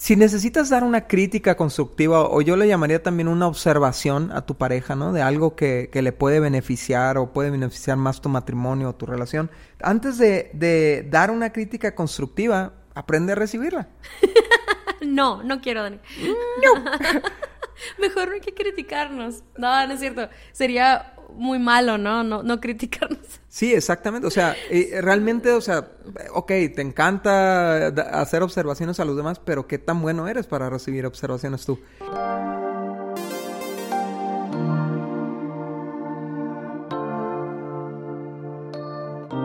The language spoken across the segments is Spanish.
si necesitas dar una crítica constructiva, o yo le llamaría también una observación a tu pareja, ¿no? De algo que, que le puede beneficiar o puede beneficiar más tu matrimonio o tu relación, antes de, de dar una crítica constructiva, aprende a recibirla. no, no quiero, Dani. No. Mejor no hay que criticarnos. No, no es cierto. Sería muy malo, ¿no? No, no criticarnos. Sí, exactamente. O sea, eh, realmente, o sea, ok, te encanta hacer observaciones a los demás, pero ¿qué tan bueno eres para recibir observaciones tú?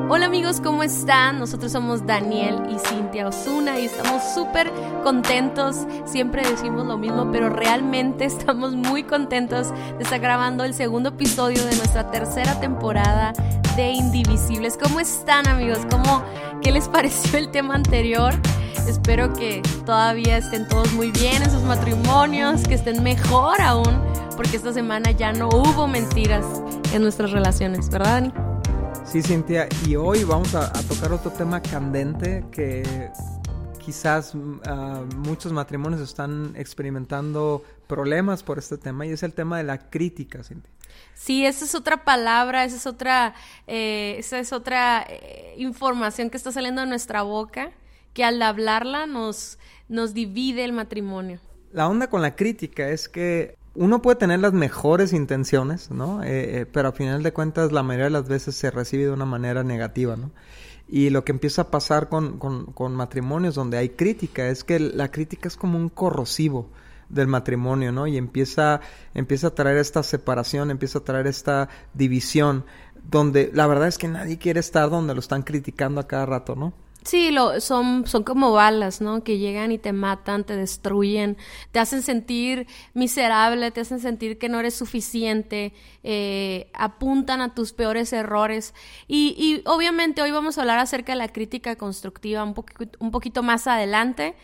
Hola amigos, ¿cómo están? Nosotros somos Daniel y Cintia Osuna y estamos súper contentos. Siempre decimos lo mismo, pero realmente estamos muy contentos de estar grabando el segundo episodio de nuestra tercera temporada de Indivisibles. ¿Cómo están amigos? ¿Cómo, ¿Qué les pareció el tema anterior? Espero que todavía estén todos muy bien en sus matrimonios, que estén mejor aún, porque esta semana ya no hubo mentiras en nuestras relaciones, ¿verdad Dani? Sí, Cintia, y hoy vamos a, tocar otro tema candente que quizás uh, muchos matrimonios están experimentando problemas por este tema y es el tema de la crítica, Cintia. Sí, esa es otra palabra, esa es otra, eh, esa es otra eh, información que está saliendo de nuestra boca que al hablarla nos, nos divide el matrimonio. La onda con la crítica es que uno puede tener las mejores intenciones, ¿no? Eh, eh, pero a final de cuentas la mayoría de las veces se recibe de una manera negativa, ¿no? Y lo que empieza a pasar con, con, matrimonios donde hay crítica es que la crítica es como un corrosivo del matrimonio, ¿no? Y empieza, empieza a traer esta separación, empieza a traer esta división, donde la verdad es que nadie quiere estar donde lo están criticando a cada rato, ¿no? Sí, lo, son, son como balas, ¿no? Que llegan y te matan, te destruyen, te hacen sentir miserable, te hacen sentir que no eres suficiente, eh, apuntan a tus peores errores. Y, y obviamente hoy vamos a hablar acerca de la crítica constructiva un, un poquito más adelante.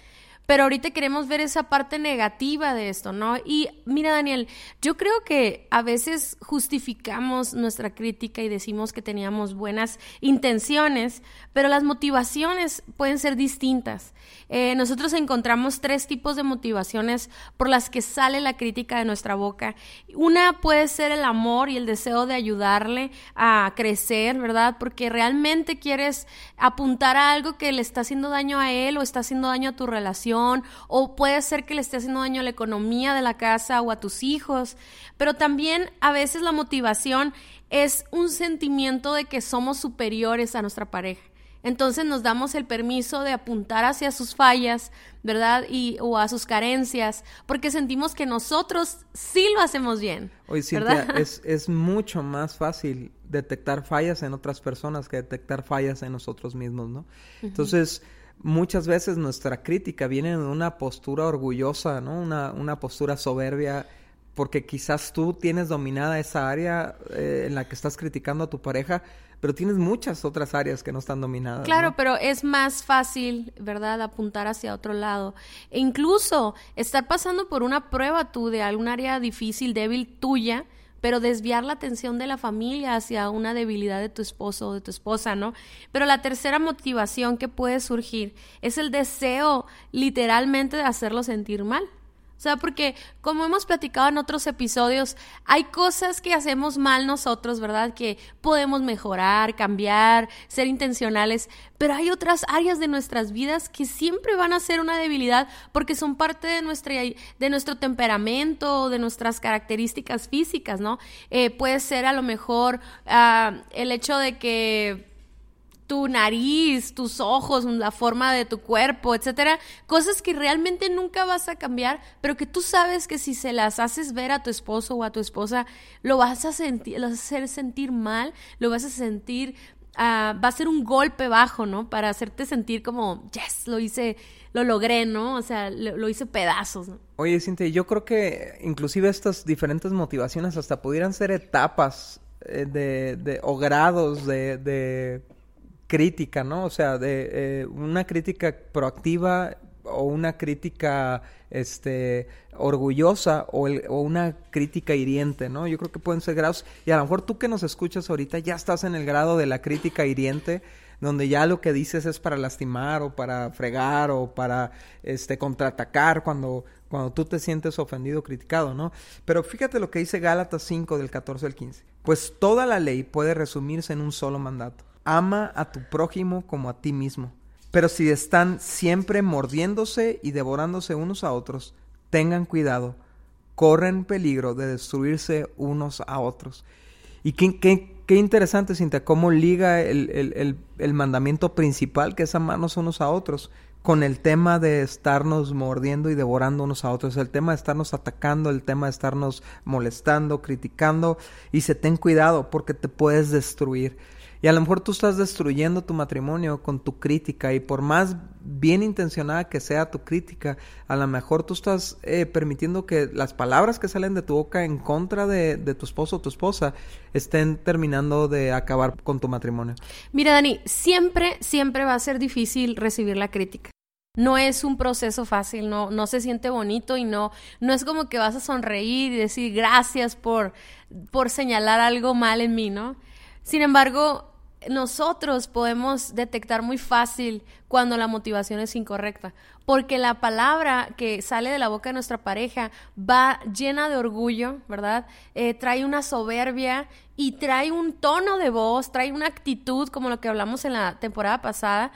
Pero ahorita queremos ver esa parte negativa de esto, ¿no? Y mira, Daniel, yo creo que a veces justificamos nuestra crítica y decimos que teníamos buenas intenciones, pero las motivaciones pueden ser distintas. Eh, nosotros encontramos tres tipos de motivaciones por las que sale la crítica de nuestra boca. Una puede ser el amor y el deseo de ayudarle a crecer, ¿verdad? Porque realmente quieres apuntar a algo que le está haciendo daño a él o está haciendo daño a tu relación, o puede ser que le esté haciendo daño a la economía de la casa o a tus hijos. Pero también a veces la motivación es un sentimiento de que somos superiores a nuestra pareja. Entonces nos damos el permiso de apuntar hacia sus fallas, ¿verdad? Y, o a sus carencias, porque sentimos que nosotros sí lo hacemos bien. Oye, Cintia, es, es mucho más fácil detectar fallas en otras personas que detectar fallas en nosotros mismos, ¿no? Entonces, muchas veces nuestra crítica viene de una postura orgullosa, ¿no? Una, una postura soberbia porque quizás tú tienes dominada esa área eh, en la que estás criticando a tu pareja, pero tienes muchas otras áreas que no están dominadas. Claro, pero es más fácil, ¿verdad?, apuntar hacia otro lado. E incluso estar pasando por una prueba tú de algún área difícil, débil tuya, pero desviar la atención de la familia hacia una debilidad de tu esposo o de tu esposa, ¿no? Pero la tercera motivación que puede surgir es el deseo literalmente de hacerlo sentir mal. O sea, porque como hemos platicado en otros episodios, hay cosas que hacemos mal nosotros, ¿verdad? Que podemos mejorar, cambiar, ser intencionales, pero hay otras áreas de nuestras vidas que siempre van a ser una debilidad porque son parte de, nuestra, de nuestro temperamento, de nuestras características físicas, ¿no? Eh, puede ser a lo mejor ah, el hecho de que tu nariz, tus ojos, la forma de tu cuerpo, etcétera, cosas que realmente nunca vas a cambiar, pero que tú sabes que si se las haces ver a tu esposo o a tu esposa, lo vas a sentir, lo vas a hacer sentir mal, lo vas a sentir, uh, va a ser un golpe bajo, ¿no? Para hacerte sentir como, yes, lo hice, lo logré, ¿no? O sea, lo, hice pedazos. ¿no? Oye, Cintia, yo creo que inclusive estas diferentes motivaciones hasta pudieran ser etapas eh, de, o grados de crítica, ¿no? O sea, de eh, una crítica proactiva o una crítica este orgullosa o, o, una crítica hiriente, ¿no? Yo creo que pueden ser grados y a lo mejor tú que nos escuchas ahorita ya estás en el grado de la crítica hiriente donde ya lo que dices es para lastimar o para fregar o para este contraatacar cuando cuando tú te sientes ofendido criticado, ¿no? Pero fíjate lo que dice Gálatas 5 del 14 al 15. Pues toda la ley puede resumirse en un solo mandato. Ama a tu prójimo como a ti mismo. Pero si están siempre mordiéndose y devorándose unos a otros, tengan cuidado, corren peligro de destruirse unos a otros. Y qué, qué, interesante, Cintia, cómo liga el, el, mandamiento principal, que es amarnos unos a otros, con el tema de estarnos mordiendo y devorando unos a otros, el tema de estarnos atacando, el tema de estarnos molestando, criticando, y se ten cuidado porque te puedes destruir. Y a lo mejor tú estás destruyendo tu matrimonio con tu crítica y por más bien intencionada que sea tu crítica, a lo mejor tú estás eh, permitiendo que las palabras que salen de tu boca en contra de, de tu esposo o tu esposa estén terminando de acabar con tu matrimonio. Mira, Dani, siempre, siempre va a ser difícil recibir la crítica. No es un proceso fácil, no, no se siente bonito y no, no es como que vas a sonreír y decir gracias por, por señalar algo mal en mí, ¿no? Sin embargo, nosotros podemos detectar muy fácil cuando la motivación es incorrecta, porque la palabra que sale de la boca de nuestra pareja va llena de orgullo, ¿verdad? Eh, trae una soberbia y trae un tono de voz, trae una actitud como lo que hablamos en la temporada pasada,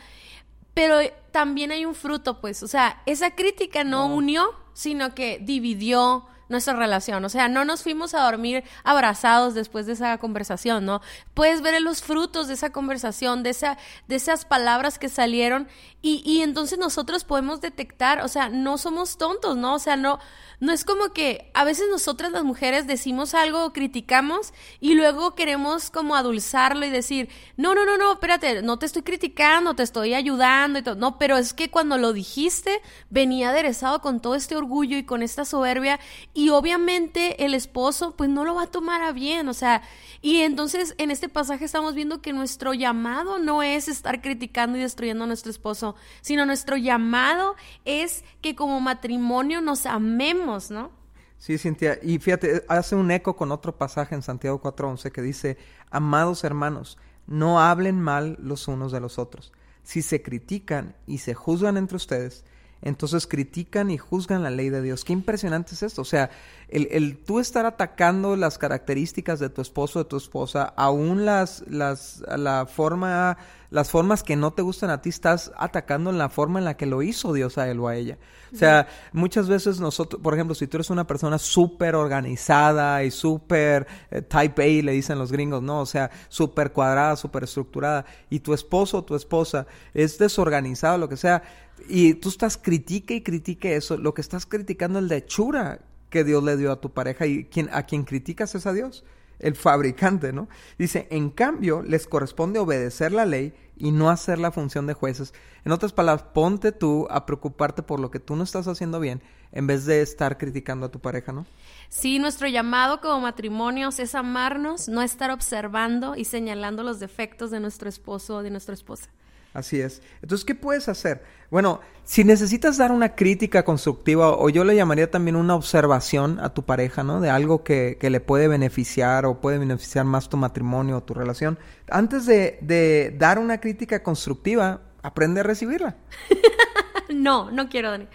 pero también hay un fruto, pues, o sea, esa crítica no unió, sino que dividió, nuestra relación. O sea, no nos fuimos a dormir abrazados después de esa conversación, ¿no? Puedes ver los frutos de esa conversación, de, esa, de esas palabras que salieron y, entonces nosotros podemos detectar, o sea, no somos tontos, ¿no? O sea, no, no es como que a veces nosotras las mujeres decimos algo, criticamos y luego queremos como adulzarlo y decir, no, no, no, no, espérate, no te estoy criticando, te estoy ayudando y todo. No, pero es que cuando lo dijiste venía aderezado con todo este orgullo y con esta soberbia y obviamente el esposo pues no lo va a tomar a bien, o sea, y entonces en este pasaje estamos viendo que nuestro llamado no es estar criticando y destruyendo a nuestro esposo, sino nuestro llamado es que como matrimonio nos amemos ¿no? Sí, Cintia, y fíjate, hace un eco con otro pasaje en Santiago 4:11 que dice, amados hermanos, no hablen mal los unos de los otros. Si se critican y se juzgan entre ustedes, entonces critican y juzgan la ley de Dios. Qué impresionante es esto. O sea, el, el, tú estar atacando las características de tu esposo de tu esposa, aún las, las, la forma, las formas que no te gustan a ti, estás atacando en la forma en la que lo hizo Dios a él o a ella. O sea, muchas veces nosotros, por ejemplo, si tú eres una persona súper organizada y súper eh, type A, le dicen los gringos, ¿no? O sea, súper cuadrada, súper estructurada, y tu esposo o tu esposa es desorganizado, lo que sea, y tú estás critique y critique eso, lo que estás criticando es la hechura que Dios le dio a tu pareja y quien, a quien criticas es a Dios, el fabricante, ¿no? Dice, en cambio, les corresponde obedecer la ley y no hacer la función de jueces. En otras palabras, ponte tú a preocuparte por lo que tú no estás haciendo bien en vez de estar criticando a tu pareja, ¿no? Sí, nuestro llamado como matrimonios es amarnos, no estar observando y señalando los defectos de nuestro esposo o de nuestra esposa. Así es. Entonces, ¿qué puedes hacer? Bueno, si necesitas dar una crítica constructiva, o yo le llamaría también una observación a tu pareja, ¿no? De algo que, que le puede beneficiar o puede beneficiar más tu matrimonio o tu relación, antes de, de dar una crítica constructiva, aprende a recibirla. no, no quiero, Dani.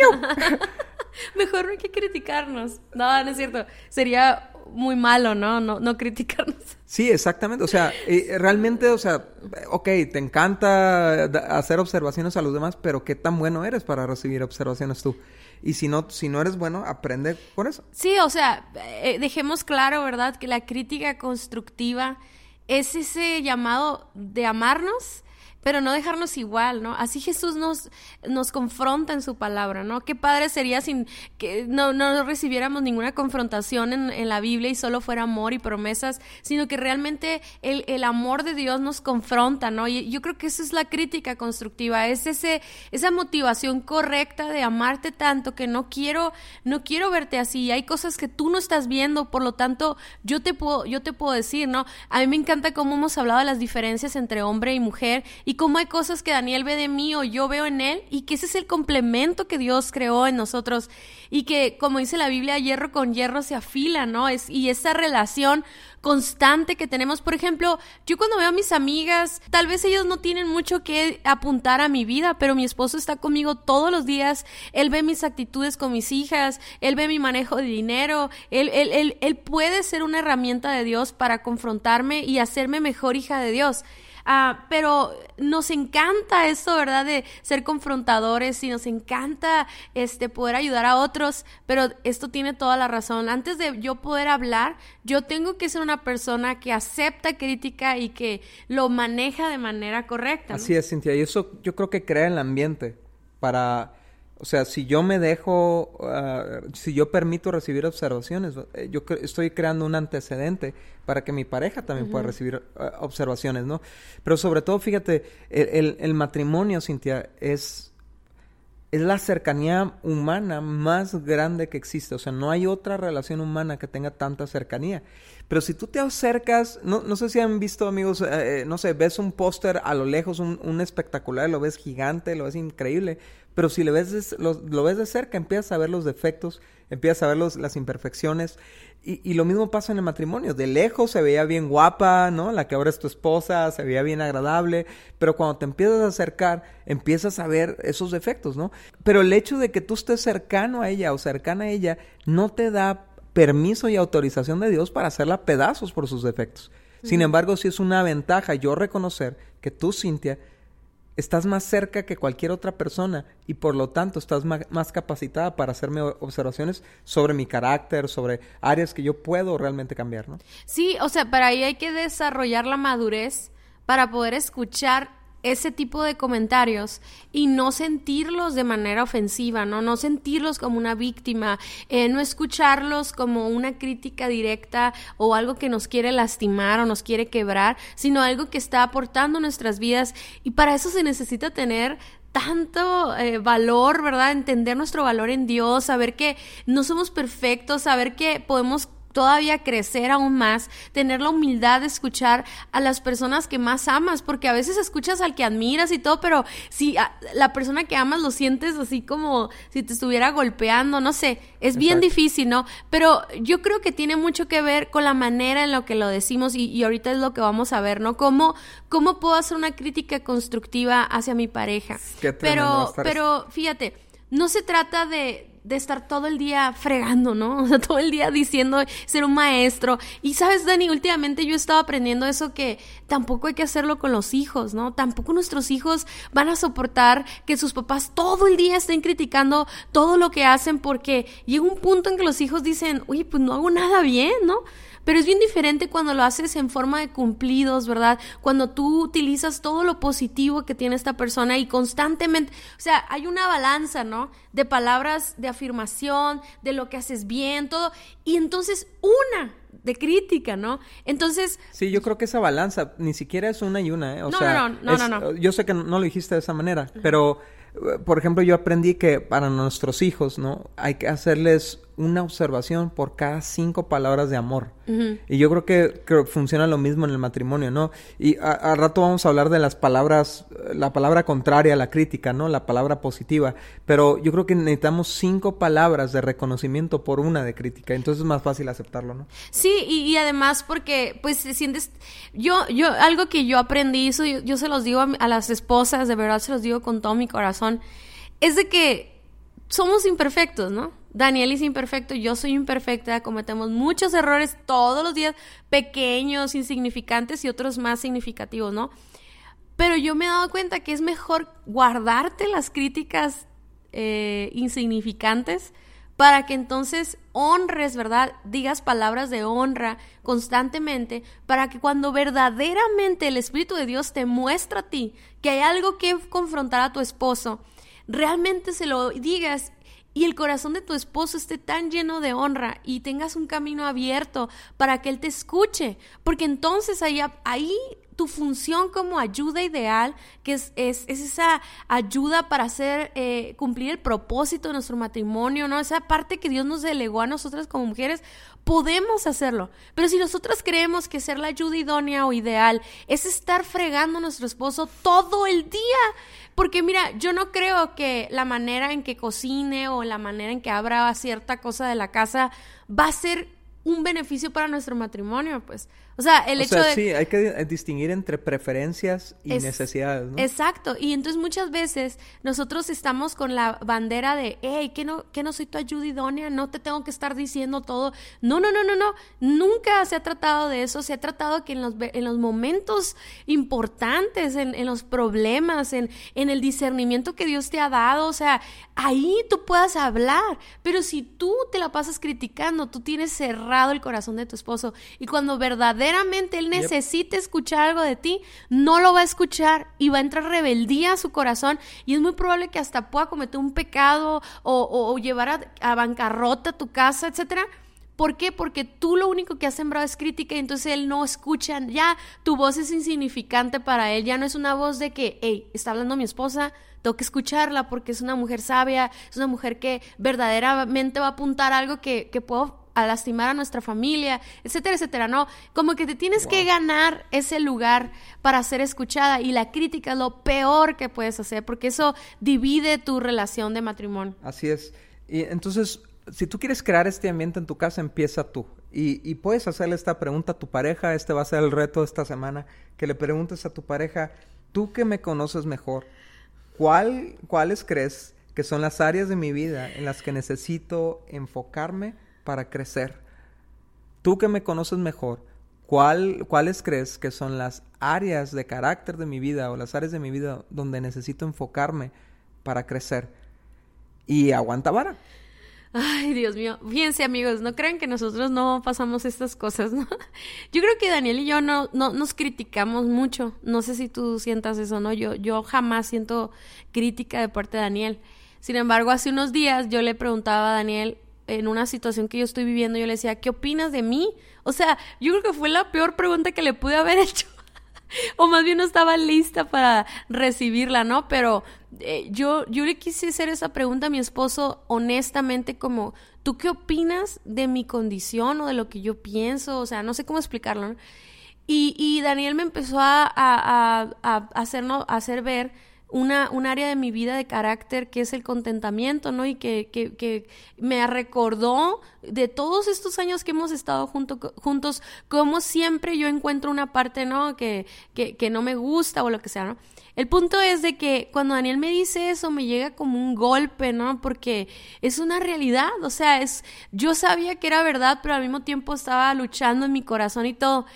No. Mejor no hay que criticarnos. No, no es cierto. Sería muy malo, ¿no? No, no criticarnos. Sí, exactamente. O sea, eh, realmente, o sea, ok, te encanta hacer observaciones a los demás, pero ¿qué tan bueno eres para recibir observaciones tú? Y si no, si no eres bueno, aprende por eso. Sí, o sea, eh, dejemos claro, ¿verdad? Que la crítica constructiva es ese llamado de amarnos pero no dejarnos igual, ¿no? Así Jesús nos, nos confronta en su palabra, ¿no? Qué padre sería sin que no, no recibiéramos ninguna confrontación en, en, la Biblia y solo fuera amor y promesas, sino que realmente el, el, amor de Dios nos confronta, ¿no? Y yo creo que esa es la crítica constructiva, es ese, esa motivación correcta de amarte tanto que no quiero, no quiero verte así, hay cosas que tú no estás viendo, por lo tanto, yo te puedo, yo te puedo decir, ¿no? A mí me encanta cómo hemos hablado de las diferencias entre hombre y mujer y y cómo hay cosas que Daniel ve de mí o yo veo en él y que ese es el complemento que Dios creó en nosotros y que como dice la Biblia, hierro con hierro se afila, ¿no? Es, y esa relación constante que tenemos, por ejemplo, yo cuando veo a mis amigas, tal vez ellos no tienen mucho que apuntar a mi vida, pero mi esposo está conmigo todos los días, él ve mis actitudes con mis hijas, él ve mi manejo de dinero, él, puede ser una herramienta de Dios para confrontarme y hacerme mejor hija de Dios. Ah, pero nos encanta eso, ¿verdad? De ser confrontadores y nos encanta este poder ayudar a otros, pero esto tiene toda la razón. Antes de yo poder hablar, yo tengo que ser una persona que acepta crítica y que lo maneja de manera correcta. Así es, Cintia, y eso yo creo que crea el ambiente para o sea, si yo me dejo, ah, si yo permito recibir observaciones, eh, yo estoy creando un antecedente para que mi pareja también pueda recibir ah, observaciones, ¿no? Pero sobre todo, fíjate, el, el, matrimonio, Cintia, es, es la cercanía humana más grande que existe. O sea, no hay otra relación humana que tenga tanta cercanía. Pero si tú te acercas, no, no sé si han visto amigos, eh, eh, no sé, ves un póster a lo lejos, un, un espectacular, lo ves gigante, lo ves increíble, pero si lo ves, de, lo, ves de cerca, empiezas a ver los defectos, empiezas a ver los, las imperfecciones. Y, y, lo mismo pasa en el matrimonio. De lejos se veía bien guapa, ¿no? La que ahora es tu esposa, se veía bien agradable. Pero cuando te empiezas a acercar, empiezas a ver esos defectos, ¿no? Pero el hecho de que tú estés cercano a ella o cercana a ella no te da permiso y autorización de Dios para hacerla pedazos por sus defectos. Sin embargo, sí es una ventaja yo reconocer que tú, Cintia, estás más cerca que cualquier otra persona y por lo tanto estás más capacitada para hacerme observaciones sobre mi carácter, sobre áreas que yo puedo realmente cambiar, ¿no? Sí, o sea, para ahí hay que desarrollar la madurez para poder escuchar ese tipo de comentarios y no sentirlos de manera ofensiva, ¿no? No sentirlos como una víctima, eh, no escucharlos como una crítica directa o algo que nos quiere lastimar o nos quiere quebrar, sino algo que está aportando nuestras vidas y para eso se necesita tener tanto eh, valor, ¿verdad? Entender nuestro valor en Dios, saber que no somos perfectos, saber que podemos todavía crecer aún más, tener la humildad de escuchar a las personas que más amas, porque a veces escuchas al que admiras y todo, pero si la persona que amas lo sientes así como si te estuviera golpeando, no sé, es bien difícil, ¿no? Pero yo creo que tiene mucho que ver con la manera en la que lo decimos y, ahorita es lo que vamos a ver, ¿no? ¿Cómo, cómo puedo hacer una crítica constructiva hacia mi pareja? pero, pero fíjate, no se trata de, de estar todo el día fregando, ¿no? O sea, todo el día diciendo ser un maestro. Y sabes, Dani, últimamente yo he estado aprendiendo eso que tampoco hay que hacerlo con los hijos, ¿no? Tampoco nuestros hijos van a soportar que sus papás todo el día estén criticando todo lo que hacen porque llega un punto en que los hijos dicen, oye, pues no hago nada bien, ¿no? Pero es bien diferente cuando lo haces en forma de cumplidos, ¿verdad? Cuando tú utilizas todo lo positivo que tiene esta persona y constantemente, o sea, hay una balanza, ¿no? De palabras de afirmación, de lo que haces bien, todo. Y entonces una de crítica, ¿no? Entonces... Sí, yo creo que esa balanza ni siquiera es una y una, ¿eh? O no, sea, no, no, no, no, Yo sé que no lo dijiste de esa manera, pero, por ejemplo, yo aprendí que para nuestros hijos, ¿no? Hay que hacerles una observación por cada cinco palabras de amor. Y yo creo que, que, funciona lo mismo en el matrimonio, ¿no? Y al rato vamos a hablar de las palabras, la palabra contraria a la crítica, ¿no? La palabra positiva. Pero yo creo que necesitamos cinco palabras de reconocimiento por una de crítica. Entonces es más fácil aceptarlo, ¿no? Sí, y, además porque, pues, sientes... Yo, yo, algo que yo aprendí, eso yo, se los digo a, a las esposas, de verdad se los digo con todo mi corazón, es de que somos imperfectos, ¿no? Daniel es imperfecto, yo soy imperfecta, cometemos muchos errores todos los días, pequeños, insignificantes y otros más significativos, ¿no? Pero yo me he dado cuenta que es mejor guardarte las críticas eh, insignificantes para que entonces honres, ¿verdad? Digas palabras de honra constantemente, para que cuando verdaderamente el Espíritu de Dios te muestra a ti que hay algo que confrontar a tu esposo, realmente se lo digas y el corazón de tu esposo esté tan lleno de honra y tengas un camino abierto para que él te escuche, porque entonces ahí, ahí tu función como ayuda ideal, que es, es, esa ayuda para hacer, eh, cumplir el propósito de nuestro matrimonio, ¿no? Esa parte que Dios nos delegó a nosotras como mujeres, podemos hacerlo. Pero si nosotras creemos que ser la ayuda idónea o ideal es estar fregando a nuestro esposo todo el día, porque mira, yo no creo que la manera en que cocine o la manera en que abra cierta cosa de la casa va a ser un beneficio para nuestro matrimonio, pues. O sea, el hecho de... Sí, hay que distinguir entre preferencias y necesidades, ¿no? Exacto. Y entonces muchas veces nosotros estamos con la bandera de, hey, que no, que no soy tu ayuda idónea, no te tengo que estar diciendo todo. No, no, no, no, no. Nunca se ha tratado de eso. Se ha tratado que en los, en los momentos importantes, en, en los problemas, en, en el discernimiento que Dios te ha dado, o sea, ahí tú puedas hablar. Pero si tú te la pasas criticando, tú tienes cerrado el corazón de tu esposo. Y cuando verdaderamente verdaderamente él necesita escuchar algo de ti, no lo va a escuchar y va a entrar rebeldía a su corazón y es muy probable que hasta pueda cometer un pecado o, llevar a, bancarrota tu casa, etcétera. ¿Por qué? Porque tú lo único que has sembrado es crítica y entonces él no escucha, ya tu voz es insignificante para él, ya no es una voz de que, hey, está hablando mi esposa, tengo que escucharla porque es una mujer sabia, es una mujer que verdaderamente va a apuntar algo que, que puedo a lastimar a nuestra familia, etcétera, etcétera. No, como que te tienes que ganar ese lugar para ser escuchada y la crítica es lo peor que puedes hacer porque eso divide tu relación de matrimonio. Así es. Y entonces, si tú quieres crear este ambiente en tu casa, empieza tú. Y, y puedes hacerle esta pregunta a tu pareja, este va a ser el reto de esta semana, que le preguntes a tu pareja, tú que me conoces mejor, ¿cuál, ¿cuáles crees que son las áreas de mi vida en las que necesito enfocarme para crecer. Tú que me conoces mejor, ¿cuál, ¿cuáles crees que son las áreas de carácter de mi vida o las áreas de mi vida donde necesito enfocarme para crecer? Y aguanta vara. Ay, Dios mío. Fíjense, amigos, no crean que nosotros no pasamos estas cosas, ¿no? Yo creo que Daniel y yo no, no nos criticamos mucho. No sé si tú sientas eso, ¿no? Yo, yo jamás siento crítica de parte de Daniel. Sin embargo, hace unos días yo le preguntaba a Daniel, en una situación que yo estoy viviendo, yo le decía, ¿qué opinas de mí? O sea, yo creo que fue la peor pregunta que le pude haber hecho. o más bien no estaba lista para recibirla, ¿no? Pero eh, yo, yo le quise hacer esa pregunta a mi esposo honestamente como, ¿tú qué opinas de mi condición o de lo que yo pienso? O sea, no sé cómo explicarlo, ¿no? Y, y Daniel me empezó a, a, a, a hacernos, hacer ver una, un área de mi vida de carácter que es el contentamiento, ¿no? Y que, que, que me recordó de todos estos años que hemos estado junto, juntos, como siempre yo encuentro una parte, ¿no? Que, que, que no me gusta o lo que sea, ¿no? El punto es de que cuando Daniel me dice eso me llega como un golpe, ¿no? Porque es una realidad, o sea, es yo sabía que era verdad, pero al mismo tiempo estaba luchando en mi corazón y todo.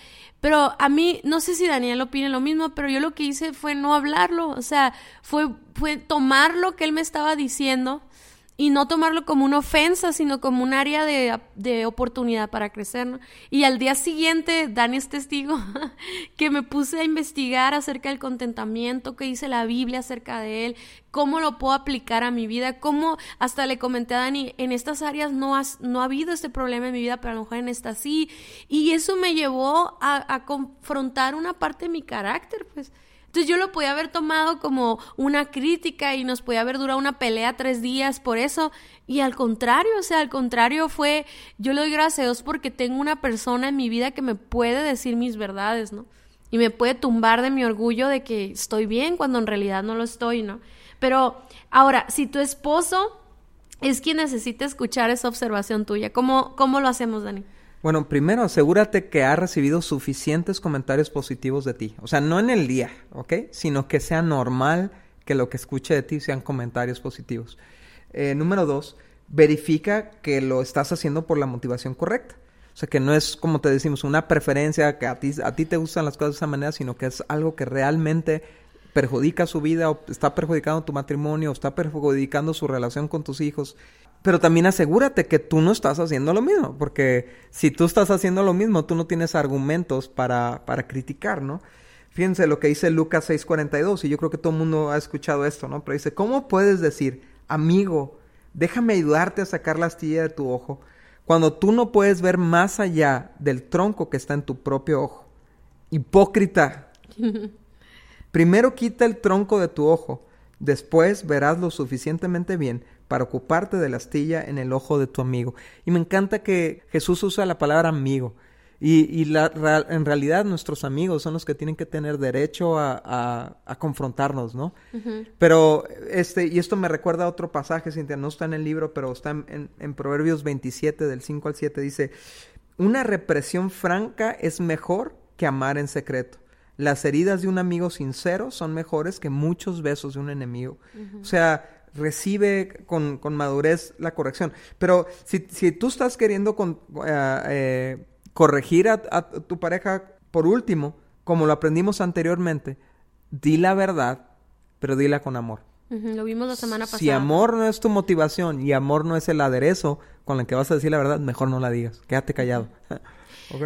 Pero a mí, no sé si Daniel opine lo mismo, pero yo lo que hice fue no hablarlo, o sea, fue, fue tomar lo que él me estaba diciendo y no tomarlo como una ofensa, sino como un área de, de oportunidad para crecer. ¿no? Y al día siguiente, Dani es testigo, que me puse a investigar acerca del contentamiento, qué dice la Biblia acerca de él, cómo lo puedo aplicar a mi vida, cómo hasta le comenté a Dani, en estas áreas no, has, no ha habido este problema en mi vida, pero a lo mejor en esta sí. Y eso me llevó a confrontar una parte de mi carácter, pues. Entonces yo lo podía haber tomado como una crítica y nos podía haber durado una pelea tres días por eso. Y al contrario, o sea, al contrario fue, yo le doy gracias a Dios porque tengo una persona en mi vida que me puede decir mis verdades, ¿no? Y me puede tumbar de mi orgullo de que estoy bien cuando en realidad no lo estoy, ¿no? Pero ahora, si tu esposo es quien necesita escuchar esa observación tuya, ¿cómo, cómo lo hacemos, Dani? Bueno, primero asegúrate que ha recibido suficientes comentarios positivos de ti. O sea, no en el día, ¿ok? Sino que sea normal que lo que escuche de ti sean comentarios positivos. Eh, número dos, verifica que lo estás haciendo por la motivación correcta. O sea, que no es, como te decimos, una preferencia que a ti, a ti te gustan las cosas de esa manera, sino que es algo que realmente perjudica su vida o está perjudicando tu matrimonio o está perjudicando su relación con tus hijos pero también asegúrate que tú no estás haciendo lo mismo, porque si tú estás haciendo lo mismo, tú no tienes argumentos para, para criticar, ¿no? Fíjense lo que dice Lucas 6:42, y yo creo que todo el mundo ha escuchado esto, ¿no? Pero dice, ¿cómo puedes decir, amigo, déjame ayudarte a sacar la astilla de tu ojo, cuando tú no puedes ver más allá del tronco que está en tu propio ojo? Hipócrita, Primero quita el tronco de tu ojo, después verás lo suficientemente bien para ocuparte de la astilla en el ojo de tu amigo. Y me encanta que Jesús usa la palabra amigo. Y, la, en realidad nuestros amigos son los que tienen que tener derecho a, confrontarnos, ¿no? Pero, este, y esto me recuerda a otro pasaje, Cintia, no está en el libro, pero está en, en Proverbios 27, del 5 al 7, dice, una represión franca es mejor que amar en secreto. Las heridas de un amigo sincero son mejores que muchos besos de un enemigo. O sea, recibe con, madurez la corrección. Pero si, si tú estás queriendo con, eh, eh, corregir a, tu pareja, por último, como lo aprendimos anteriormente, di la verdad, pero dila con amor. Lo vimos la semana pasada. Si amor no es tu motivación y amor no es el aderezo con el que vas a decir la verdad, mejor no la digas. Quédate callado.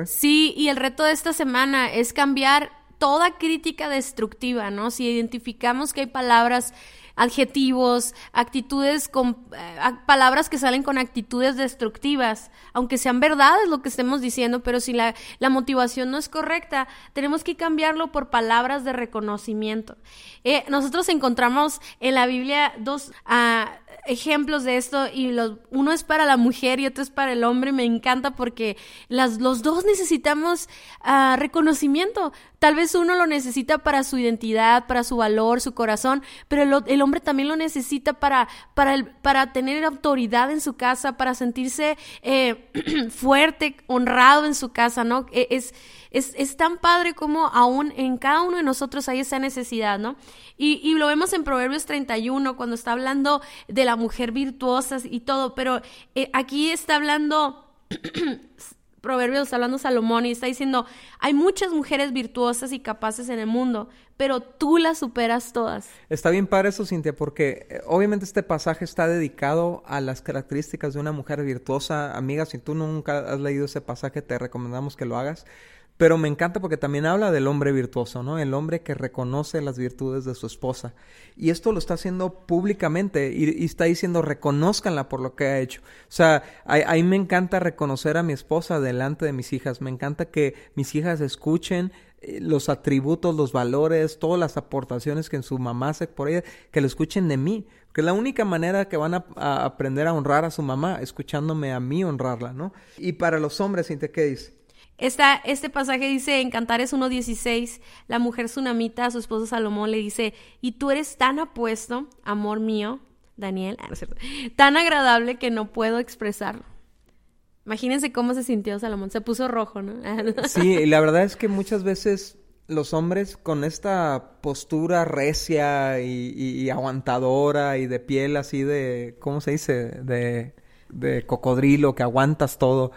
Sí, y el reto de esta semana es cambiar toda crítica destructiva, ¿no? Si identificamos que hay palabras adjetivos, actitudes con eh, palabras que salen con actitudes destructivas, aunque sean verdades lo que estemos diciendo, pero si la, motivación no es correcta, tenemos que cambiarlo por palabras de reconocimiento. Eh, nosotros encontramos en la Biblia dos uh, ejemplos de esto y los, uno es para la mujer y otro es para el hombre. Me encanta porque las, los dos necesitamos uh, reconocimiento. Tal vez uno lo necesita para su identidad, para su valor, su corazón, pero el, el hombre también lo necesita para, para, el, para tener autoridad en su casa, para sentirse eh, fuerte, honrado en su casa, ¿no? E, es, es, es, tan padre como aún en cada uno de nosotros hay esa necesidad, ¿no? Y, y lo vemos en Proverbios 31, cuando está hablando de la mujer virtuosa y todo, pero eh, aquí está hablando Proverbios está hablando Salomón y está diciendo, hay muchas mujeres virtuosas y capaces en el mundo, pero tú las superas todas. Está bien para eso, Cintia, porque eh, obviamente este pasaje está dedicado a las características de una mujer virtuosa. Amiga, si tú nunca has leído ese pasaje, te recomendamos que lo hagas. Pero me encanta porque también habla del hombre virtuoso, ¿no? El hombre que reconoce las virtudes de su esposa. Y esto lo está haciendo públicamente y, está diciendo reconózcanla por lo que ha hecho. O sea, a, mí me encanta reconocer a mi esposa delante de mis hijas. Me encanta que mis hijas escuchen eh, los atributos, los valores, todas las aportaciones que en su mamá hace por ella, que lo escuchen de mí. Que es la única manera que van a, aprender a honrar a su mamá, escuchándome a mí honrarla, ¿no? Y para los hombres, ¿qué dice? Este pasaje dice en Cantares 1.16, la mujer tsunamita a su esposo Salomón le dice, y tú eres tan apuesto, amor mío, Daniel, ah, tan agradable que no puedo expresarlo. Imagínense cómo se sintió Salomón, se puso rojo, ¿no? sí, y la verdad es que muchas veces los hombres con esta postura recia y, aguantadora y de piel así de, ¿cómo se dice? De, de cocodrilo, que aguantas todo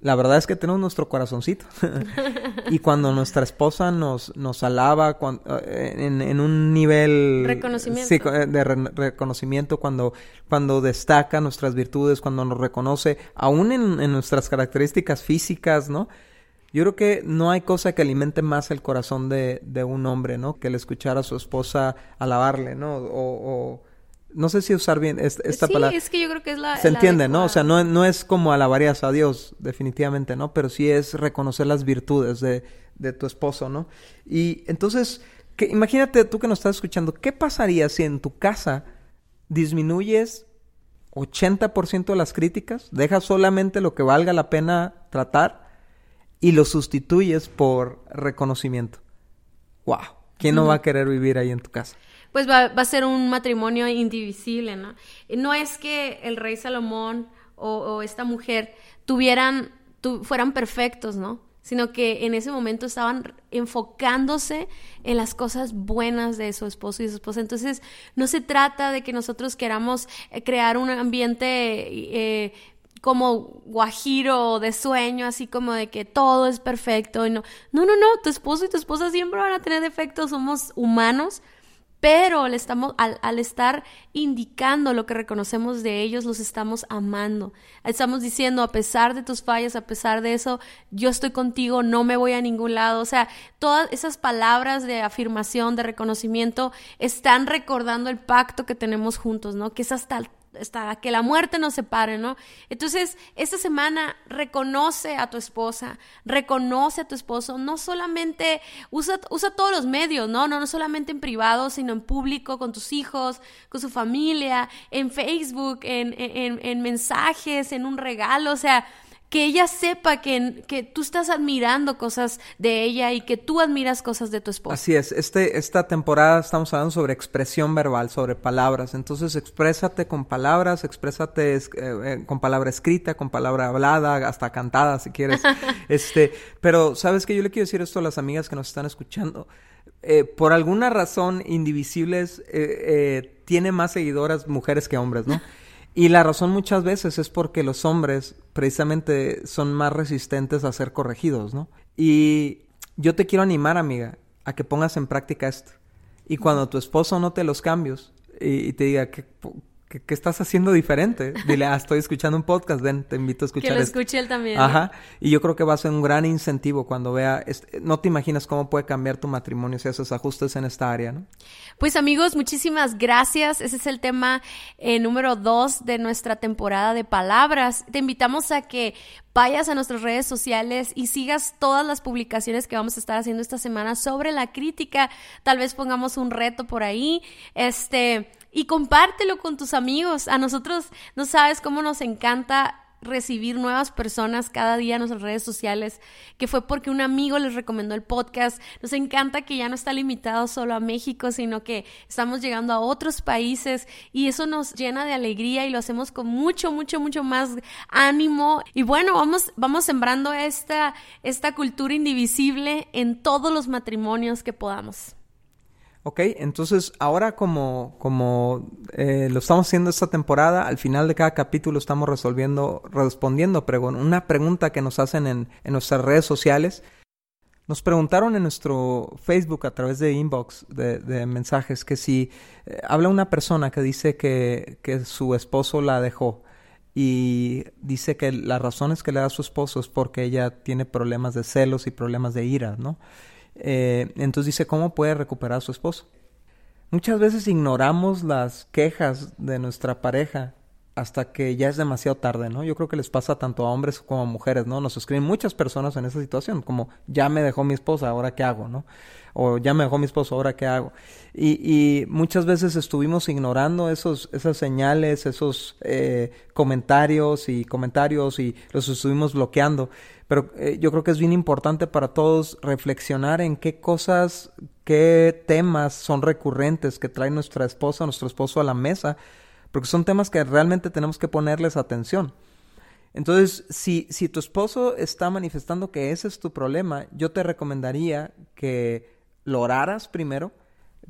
la verdad es que tenemos nuestro corazoncito. y cuando nuestra esposa nos, nos alaba eh, en, un nivel... Reconocimiento. Eh, de reconocimiento, cuando, cuando destaca nuestras virtudes, cuando nos reconoce, aún en, nuestras características físicas, ¿no? Yo creo que no hay cosa que alimente más el corazón de, de un hombre, ¿no? Que el escuchar a su esposa alabarle, ¿no? o no sé si usar bien esta, palabra. Sí, es que yo creo que es la. Se entiende, ¿no? O sea, no, no es como alabarías a Dios, definitivamente, ¿no? Pero sí es reconocer las virtudes de, de tu esposo, ¿no? Y entonces, que, imagínate tú que nos estás escuchando, ¿qué pasaría si en tu casa disminuyes 80% de las críticas, dejas solamente lo que valga la pena tratar y lo sustituyes por reconocimiento? ¡Wow! ¿Quién no va a querer vivir ahí en tu casa? Pues va, a ser un matrimonio indivisible, ¿no? No es que el rey Salomón o, esta mujer tuvieran, fueran perfectos, ¿no? Sino que en ese momento estaban enfocándose en las cosas buenas de su esposo y su esposa. Entonces, no se trata de que nosotros queramos eh, crear un ambiente eh, como guajiro de sueño, así como de que todo es perfecto. Y no, no, no, no, tu esposo y tu esposa siempre van a tener defectos, somos humanos, pero le estamos, al, estar indicando lo que reconocemos de ellos, los estamos amando. Estamos diciendo, a pesar de tus fallas, a pesar de eso, yo estoy contigo, no me voy a ningún lado. O sea, todas esas palabras de afirmación, de reconocimiento, están recordando el pacto que tenemos juntos, ¿no? Que es hasta hasta que la muerte nos separe, ¿no? Entonces, esta semana reconoce a tu esposa, reconoce a tu esposo, no solamente usa, usa todos los medios, ¿no? ¿no? No solamente en privado, sino en público, con tus hijos, con su familia, en Facebook, en, en, en mensajes, en un regalo, o sea, que ella sepa que, que, tú estás admirando cosas de ella y que tú admiras cosas de tu esposa. Así es, este, esta temporada estamos hablando sobre expresión verbal, sobre palabras, entonces exprésate con palabras, exprésate eh, eh, con palabra escrita, con palabra hablada, hasta cantada si quieres. este, pero sabes que yo le quiero decir esto a las amigas que nos están escuchando. Eh, por alguna razón indivisibles tiene más seguidoras mujeres que hombres, ¿no? Y la razón muchas veces es porque los hombres precisamente son más resistentes a ser corregidos, ¿no? Y yo te quiero animar, amiga, a que pongas en práctica esto. Y cuando tu esposo note los cambios y, te diga que ¿Qué, estás haciendo diferente? Dile, ah, estoy escuchando un podcast, ven, te invito a escuchar. Que lo escuche él también. Ajá. Y yo creo que va a ser un gran incentivo cuando vea, no te imaginas cómo puede cambiar tu matrimonio si haces ajustes en esta área, ¿no? Pues amigos, muchísimas gracias. Ese es el tema eh, número dos de nuestra temporada de palabras. Te invitamos a que vayas a nuestras redes sociales y sigas todas las publicaciones que vamos a estar haciendo esta semana sobre la crítica. Tal vez pongamos un reto por ahí. Este, y compártelo con tus amigos. A nosotros no sabes cómo nos encanta recibir nuevas personas cada día en nuestras redes sociales, que fue porque un amigo les recomendó el podcast. Nos encanta que ya no está limitado solo a México, sino que estamos llegando a otros países y eso nos llena de alegría y lo hacemos con mucho, mucho, mucho más ánimo. Y bueno, vamos, vamos sembrando esta, esta cultura indivisible en todos los matrimonios que podamos. Ok, entonces ahora como, como eh, lo estamos haciendo esta temporada, al final de cada capítulo estamos resolviendo, respondiendo una pregunta que nos hacen en, en nuestras redes sociales. Nos preguntaron en nuestro Facebook a través de inbox de, mensajes que si eh, habla una persona que dice que, que su esposo la dejó y dice que las razones que le da su esposo es porque ella tiene problemas de celos y problemas de ira, ¿no? Eh, entonces dice, ¿cómo puede recuperar a su esposo? Muchas veces ignoramos las quejas de nuestra pareja hasta que ya es demasiado tarde, ¿no? Yo creo que les pasa tanto a hombres como a mujeres, ¿no? Nos escriben muchas personas en esa situación, como ya me dejó mi esposa, ahora qué hago, ¿no? O ya me dejó mi esposo, ahora qué hago. Y, muchas veces estuvimos ignorando esos, esas señales, esos eh, comentarios y comentarios y los estuvimos bloqueando. Pero eh, yo creo que es bien importante para todos reflexionar en qué cosas, qué temas son recurrentes que trae nuestra esposa, nuestro esposo a la mesa porque son temas que realmente tenemos que ponerles atención. Entonces, si, si tu esposo está manifestando que ese es tu problema, yo te recomendaría que lo oraras primero,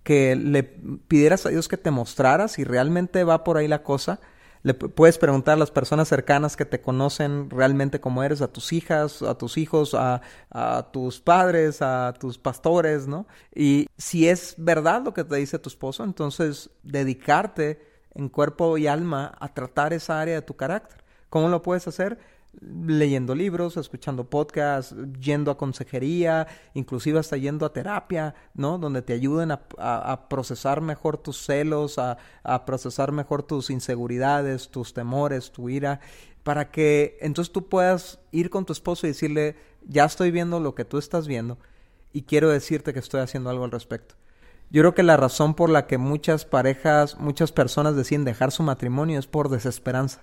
que le pidieras a Dios que te mostrara si realmente va por ahí la cosa. Le puedes preguntar a las personas cercanas que te conocen realmente cómo eres, a tus hijas, a tus hijos, a, a, tus padres, a tus pastores, ¿no? Y si es verdad lo que te dice tu esposo, entonces dedicarte en cuerpo y alma a tratar esa área de tu carácter. ¿Cómo lo puedes hacer? Leyendo libros, escuchando podcasts, yendo a consejería, inclusive hasta yendo a terapia, ¿no? Donde te ayuden a, procesar mejor tus celos, a, a procesar mejor tus inseguridades, tus temores, tu ira, para que entonces tú puedas ir con tu esposo y decirle, ya estoy viendo lo que tú estás viendo y quiero decirte que estoy haciendo algo al respecto. Yo creo que la razón por la que muchas parejas, muchas personas deciden dejar su matrimonio es por desesperanza,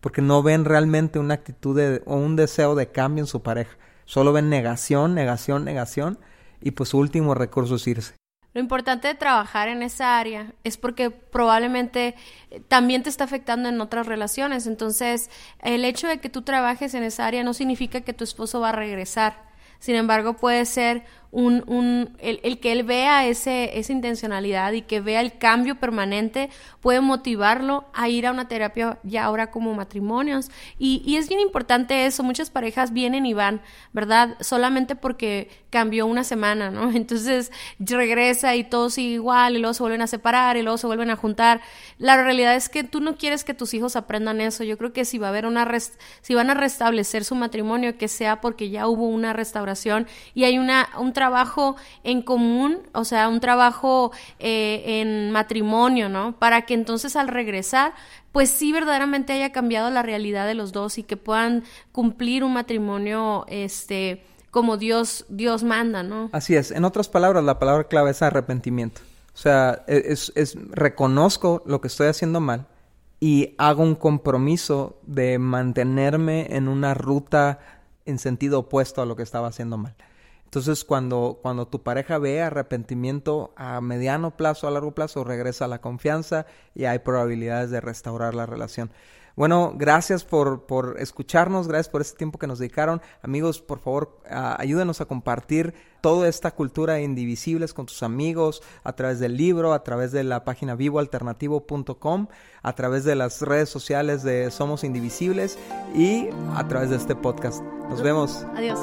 porque no ven realmente una actitud o un deseo de cambio en su pareja. Solo ven negación, negación, negación y pues su último recurso es irse. Lo importante de trabajar en esa área es porque probablemente eh, también te está afectando en otras relaciones. Entonces, el hecho de que tú trabajes en esa área no significa que tu esposo va a regresar. Sin embargo, puede ser un, un el, el, que él vea ese, esa intencionalidad y que vea el cambio permanente puede motivarlo a ir a una terapia ya ahora como matrimonios. Y, y es bien importante eso, muchas parejas vienen y van, ¿verdad? Solamente porque cambió una semana, ¿no? Entonces regresa y todo sigue igual y luego se vuelven a separar y luego se vuelven a juntar. La realidad es que tú no quieres que tus hijos aprendan eso. Yo creo que si va a haber una, si van a restablecer su matrimonio, que sea porque ya hubo una restauración y hay una, un trabajo trabajo en común, o sea, un trabajo eh, en matrimonio, ¿no? Para que entonces al regresar, pues sí verdaderamente haya cambiado la realidad de los dos y que puedan cumplir un matrimonio, este, como Dios, Dios manda, ¿no? Así es. En otras palabras, la palabra clave es arrepentimiento. O sea, e, es, es reconozco lo que estoy haciendo mal y hago un compromiso de mantenerme en una ruta en sentido opuesto a lo que estaba haciendo mal. Entonces, cuando, cuando tu pareja ve arrepentimiento a mediano plazo, a largo plazo, regresa la confianza y hay probabilidades de restaurar la relación. Bueno, gracias por, por escucharnos, gracias por este tiempo que nos dedicaron. Amigos, por favor, ayúdenos a compartir toda esta cultura de indivisibles con tus amigos a través del libro, a través de la página vivoalternativo.com, a través de las redes sociales de Somos Indivisibles y a través de este podcast. Nos vemos. Adiós.